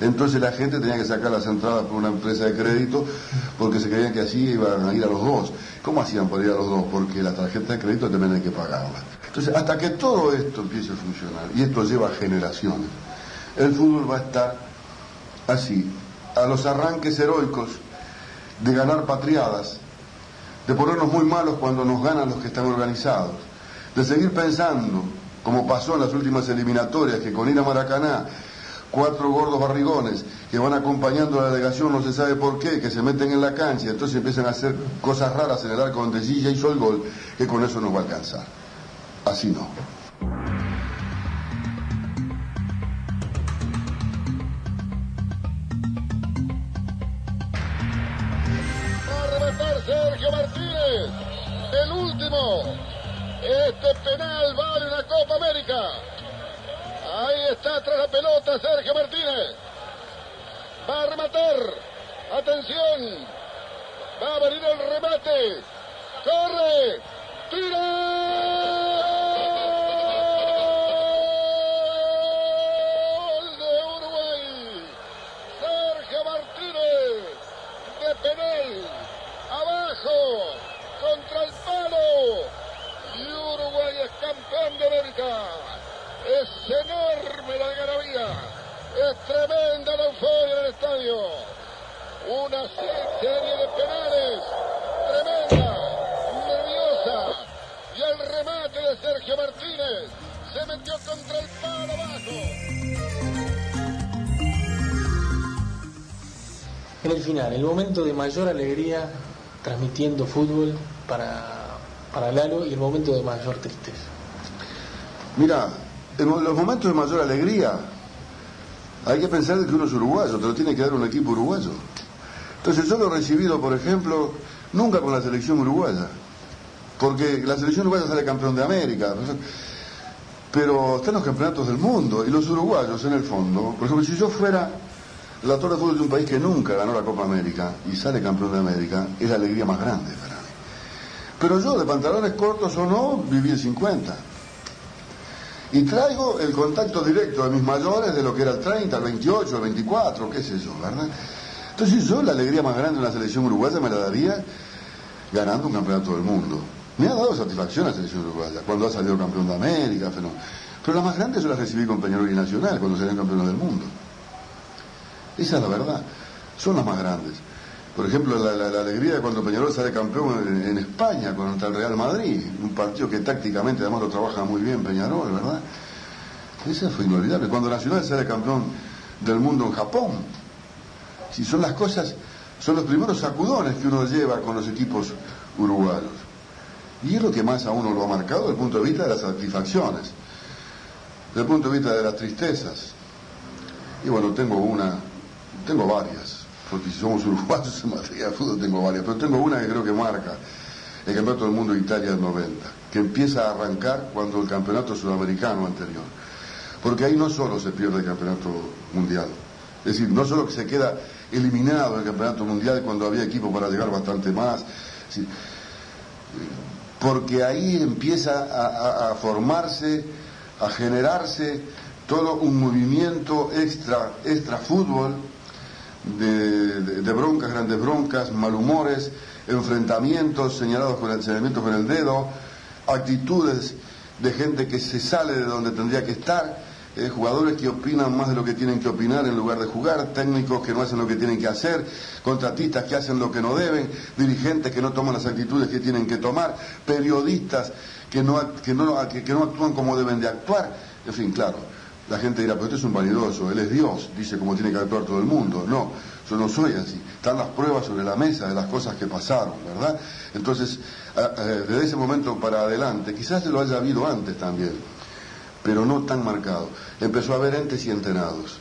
Entonces la gente tenía que sacar las entradas por una empresa de crédito porque se creían que así iban a ir a los dos. ¿Cómo hacían para ir a los dos? Porque la tarjeta de crédito también hay que pagarla. Entonces, hasta que todo esto empiece a funcionar, y esto lleva generaciones, el fútbol va a estar así, a los arranques heroicos de ganar patriadas, de ponernos muy malos cuando nos ganan los que están organizados, de seguir pensando, como pasó en las últimas eliminatorias, que con ir a Maracaná, cuatro gordos barrigones que van acompañando a la delegación, no se sabe por qué, que se meten en la cancha, entonces empiezan a hacer cosas raras en el arco donde Silla hizo el gol, que con eso nos va a alcanzar. Así no. Sergio Martínez, el último. Este penal vale una Copa América. Ahí está tras la pelota Sergio Martínez. Va a rematar. Atención. Va a venir el remate. Corre. Tira. Gol de Uruguay. Sergio Martínez de penal, abajo, contra el palo, y Uruguay es campeón de América. Es enorme la algarabía. Es tremenda la euforia del estadio. Una serie de penales tremenda, nerviosa. Y el remate de Sergio Martínez se metió contra el palo bajo. En el final, el momento de mayor alegría transmitiendo fútbol para, para Lalo y el momento de mayor tristeza. Mira, en los momentos de mayor alegría hay que pensar que uno es uruguayo, te lo tiene que dar un equipo uruguayo. Entonces yo lo he recibido, por ejemplo, nunca con la selección uruguaya, porque la selección uruguaya sale campeón de América, pero están los campeonatos del mundo y los uruguayos en el fondo, por ejemplo, si yo fuera la torre de fútbol de un país que nunca ganó la Copa América y sale campeón de América, es la alegría más grande para mí. Pero yo, de pantalones cortos o no, viví el 50. Y traigo el contacto directo de mis mayores de lo que era el 30, el 28, el 24, qué sé yo, ¿verdad? Entonces yo la alegría más grande de la selección uruguaya me la daría ganando un campeonato del mundo. Me ha dado satisfacción la selección uruguaya, cuando ha salido campeón de América, pero, pero la más grande yo la recibí con Peñarol y Nacional, cuando salieron campeones del mundo. Esa es la verdad. Son las más grandes. Por ejemplo, la, alegría de cuando Peñarol sale campeón en, España contra el Real Madrid, un partido que tácticamente además lo trabaja muy bien Peñarol, ¿verdad? Esa fue inolvidable. Cuando Nacional sale campeón del mundo en Japón, si son las cosas, son los primeros sacudones que uno lleva con los equipos uruguayos. Y es lo que más a uno lo ha marcado desde el punto de vista de las satisfacciones, desde el punto de vista de las tristezas. Y bueno, tengo una, tengo varias, porque si somos uruguayos en materia de fútbol tengo varias, pero tengo una que creo que marca el Campeonato del Mundo de Italia del 90, que empieza a arrancar cuando el Campeonato Sudamericano anterior. Porque ahí no solo se pierde el Campeonato Mundial, es decir, no solo que se queda eliminado del Campeonato Mundial cuando había equipo para llegar bastante más, porque ahí empieza a- a formarse, a generarse todo un movimiento extra, extra fútbol de, broncas, grandes broncas, malhumores, enfrentamientos señalados con el señalamiento con el dedo, actitudes de gente que se sale de donde tendría que estar, eh, jugadores que opinan más de lo que tienen que opinar en lugar de jugar, técnicos que no hacen lo que tienen que hacer, contratistas que hacen lo que no deben, dirigentes que no toman las actitudes que tienen que tomar, periodistas que no, que no, que no actúan como deben de actuar. En fin, claro, la gente dirá, pero este es un vanidoso, él es Dios, dice cómo tiene que actuar todo el mundo. No, yo no soy así. Están las pruebas sobre la mesa de las cosas que pasaron, ¿verdad? Entonces, desde ese momento para adelante, quizás se lo haya habido antes también, pero no tan marcado. Empezó a haber entes y entenados.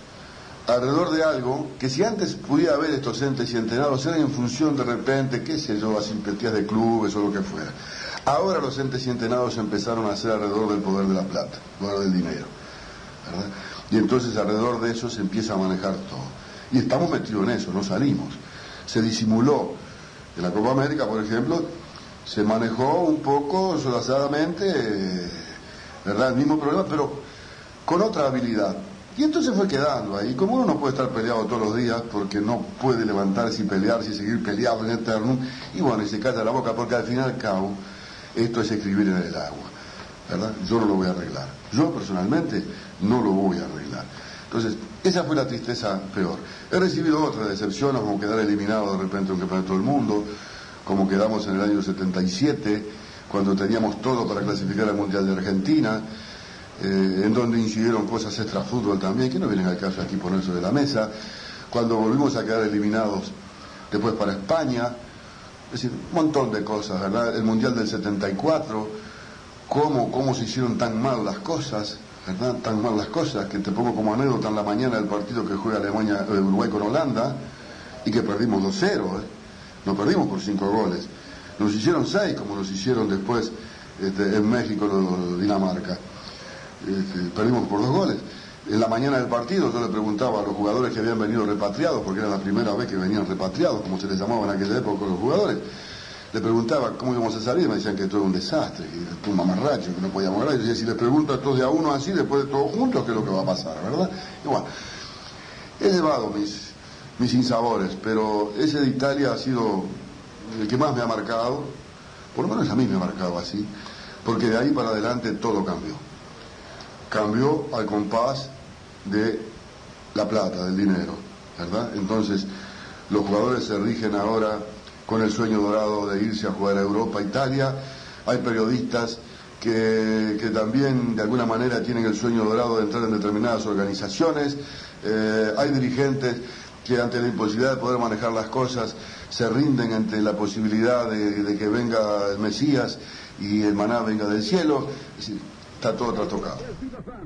Alrededor de algo que si antes pudiera haber estos entes y entenados, eran en función de repente, qué sé yo, a simpatías de clubes o lo que fuera. Ahora los entes y entenados empezaron a ser alrededor del poder de la plata, poder del dinero. Y entonces alrededor de eso se empieza a manejar todo. Y estamos metidos en eso, no salimos. Se disimuló. En la Copa América, por ejemplo, se manejó un poco solazadamente, ¿verdad? El mismo problema, pero con otra habilidad. Y entonces fue quedando ahí. Como uno no puede estar peleado todos los días porque no puede levantarse y pelearse y seguir peleado en eterno, y bueno, y se calla la boca porque al fin y al cabo esto es escribir en el agua. Yo no lo voy a arreglar. Yo personalmente no lo voy a arreglar. Entonces, esa fue la tristeza peor. He recibido otras decepciones, como quedar eliminado de repente de un campeonato del mundo, como quedamos en el año 77, cuando teníamos todo para clasificar al Mundial de Argentina, eh, en donde incidieron cosas extra fútbol también, que no vienen al caso aquí poner sobre la mesa, cuando volvimos a quedar eliminados después para España, es decir, un montón de cosas, ¿verdad? El Mundial del 74, cómo, cómo se hicieron tan mal las cosas, ¿verdad? Tan mal las cosas, que te pongo como anécdota en la mañana del partido que juega Alemania, eh, Uruguay con Holanda, y que perdimos 2-0, ¿eh? no perdimos por 5 goles, nos hicieron 6 como nos hicieron después este, en México, lo- Dinamarca, Este, perdimos por 2 goles. En la mañana del partido yo le preguntaba a los jugadores que habían venido repatriados, porque era la primera vez que venían repatriados, como se les llamaba en aquella época los jugadores, le preguntaba cómo íbamos a salir, me decían que todo era un desastre, que un mamarracho, que no podíamos ganar. Yo decía, si les pregunto a todos de a uno así, después de todos juntos, ¿qué es lo que va a pasar, verdad? He llevado mis, mis insabores, pero ese de Italia ha sido el que más me ha marcado, por lo menos a mí me ha marcado así, porque de ahí para adelante todo cambió. Cambió al compás de la plata, del dinero, ¿verdad? Entonces, Los jugadores se rigen ahora con el sueño dorado de irse a jugar a Europa, Italia. Hay periodistas que, que también de alguna manera tienen el sueño dorado de entrar en determinadas organizaciones. Eh, hay dirigentes que ante la imposibilidad de poder manejar las cosas se rinden ante la posibilidad de, que venga el Mesías y el maná venga del cielo. Está todo trastocado.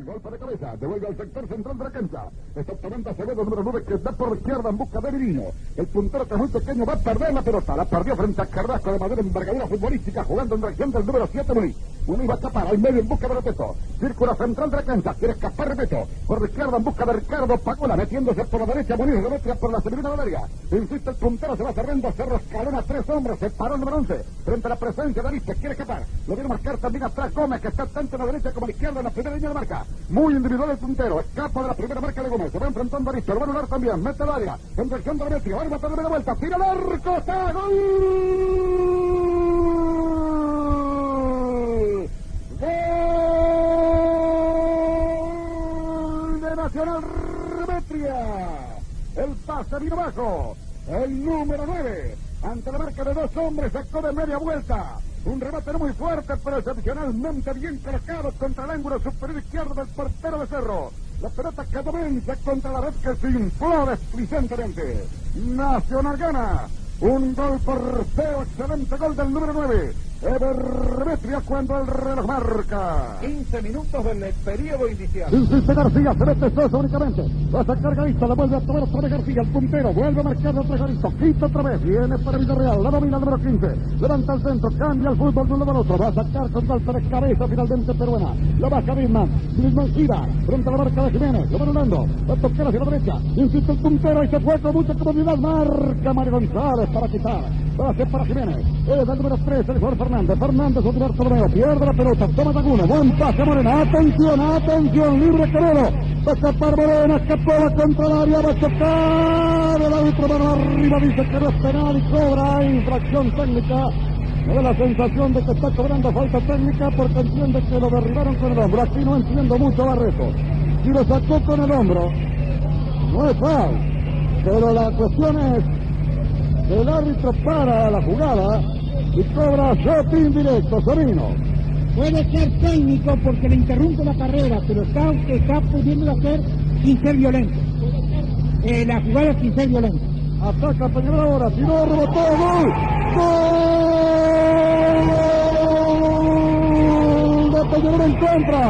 Golpe de cabeza, devuelve al sector central de la cancha. Exactamente Acevedo, número 9, que da por izquierda en busca de Virino. El puntero que es muy pequeño va a perder la pelota. La perdió frente a Carrasco de mayor envergadura futbolística, jugando en dirección del número 7, Muniz. Muniz va a escapar al medio en busca de Repeto. Círculo central de la cancha, quiere escapar Repeto. Por la izquierda en busca de Ricardo Pagula, metiéndose por la derecha, Muniz Demetria por la segunda del área. Insiste el puntero, se va cerrando, Cerro escalona tres hombres, se paró el número 11. Frente a la presencia de Arispe, quiere escapar. Lo viene a marcar también atrás Gómez, que está tanto a la derecha como a la izquierda en la primera línea de marca. Muy individual el puntero, escapa de la primera marca de Gómez, se va enfrentando a Arispe, lo va a anular también, mete el área, en dirección de Demetria, va a de media vuelta, tira el arco, está gol. Gol de Nacional Remetria. El pase vino bajo. El número 9. Ante la marca de dos hombres sacó de media vuelta. Un remate muy fuerte, pero excepcionalmente bien colocado contra el ángulo superior izquierdo del portero de Cerro. La pelota quedó mensa contra la red que se infló desplicentemente. Nacional gana. Un gol por feo, excelente gol del número 9. Ever Remetria cuando el reloj marca. 15 minutos del periodo inicial. Insiste García, se mete Sosa únicamente. Va a sacar Garista, la vuelve a tomar otra vez García, el puntero. Vuelve a marcar otra Garista. Quita otra vez. Viene para Villarreal. La domina número 15. Levanta el centro. Cambia el fútbol de un lado al otro. Va a sacar con golpe de cabeza finalmente peruana. La baja Bisman. Bisman gira. Frente a la marca de Jiménez. Lo va anulando. Va a tocar hacia la derecha. Insiste el puntero y se fue con mucha comodidad. Marca Mario González para quitar. Hacer para Jiménez. Es el número 3, el jugador Fernández. Fernández, otro torneo. Pierde la pelota. Toma Tacuno. Buen pase Morena. Atención, atención. Libre Quevedo. Va a escapar Morena. Escapó la contra. Va a chocar. El árbitro mano arriba dice que no es penal y cobra infracción técnica. Me da la sensación de que está cobrando falta técnica porque entiende que lo derribaron con el hombro. Aquí no entiendo mucho Barreto. Si lo sacó con el hombro, no es foul. Pero la cuestión es el árbitro para la jugada y cobra shot indirecto, Sorino. Puede ser técnico porque le interrumpe la carrera, pero está, está pudiendo hacer sin ser violento. Eh, la jugada sin ser violento. Ataca Peñarol ahora, tiró, rebotó, gol. ¡Gol! De Peñarol en contra.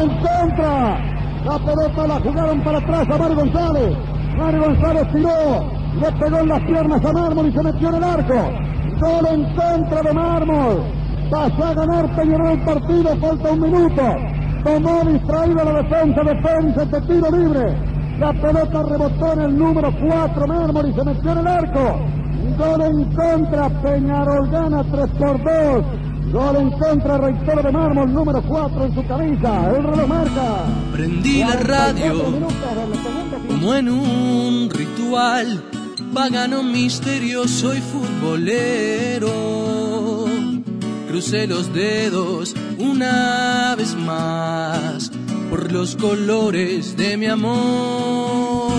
En contra. La pelota la jugaron para atrás a Mario González. Mario González tiró, le pegó en las piernas a Mármol y se metió en el arco. Gol en contra de Mármol. Pasó a ganar Peñarol el partido, falta un minuto. Tomó distraído la defensa, defensa de tiro libre. La pelota rebotó en el número 4 Mármol y se metió en el arco. Gol en contra, Peñarol gana 3 por 2. Gol en contra, reitero de Mármol, número 4 en su camisa. El reloj marca. Prendí la radio como en un ritual pagano misterioso y futbolero. Crucé los dedos una vez más por los colores de mi amor.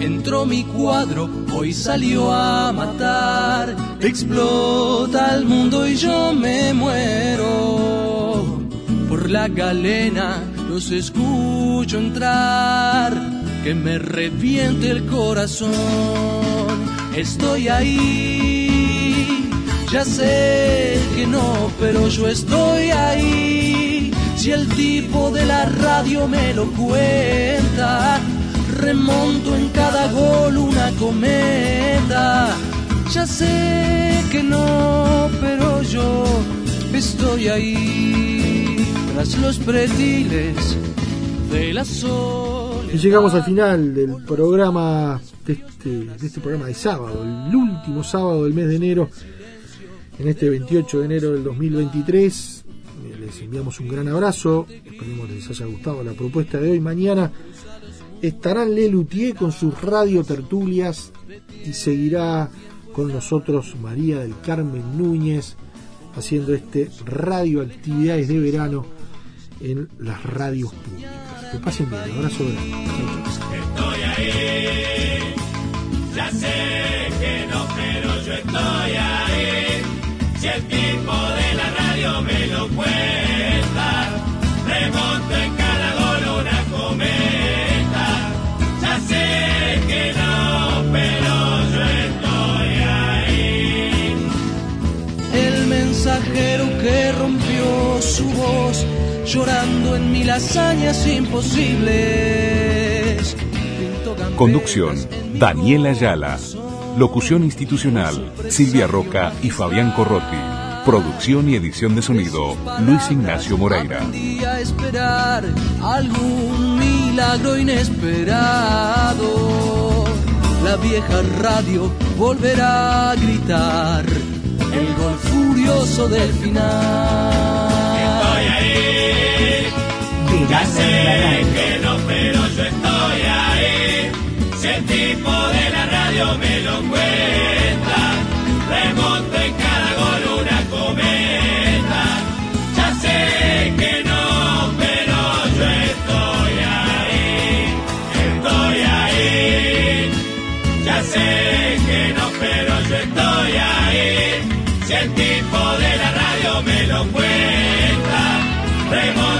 Entró mi cuadro, hoy salió a matar. Explota el mundo y yo me muero. Por la galena los escucho entrar que me reviente el corazón. Estoy ahí, ya sé que no, pero yo estoy ahí. Si el tipo de la radio me lo cuenta, remonto en cada gol una cometa. Ya sé que no, pero yo estoy ahí, tras los pretiles de la sol. Y llegamos al final del programa, de este, de este programa de sábado, el último sábado del mes de enero, en este 28 de enero del 2023. Eh, Les enviamos un gran abrazo, esperemos que les haya gustado la propuesta de hoy. Mañana estarán Lelutier con sus radio tertulias y seguirá con nosotros María del Carmen Núñez haciendo este radioactividades de verano en las radios públicas. Que pasen bien, abrazo. Estoy ahí, Ya sé que no, pero yo estoy ahí. Si el tipo de la radio me lo cuenta, remonto en cada gol una cometa. Ya sé que no, pero llorando en mil hazañas imposibles. Conducción, Daniela Ayala. Locución institucional, Silvia Roca y Fabián Corrotti. Producción y edición de sonido, Luis Ignacio Moreira. esperar algún milagro inesperado. La vieja radio volverá a gritar el gol furioso del final. Ya sé que no, pero yo estoy ahí. Si el tipo de la radio me lo cuenta, remonto en cada gol una cometa. Ya sé que no, pero yo estoy ahí. Estoy ahí. Ya sé que no, pero yo estoy ahí. Si el tipo de la radio me lo cuenta, remonto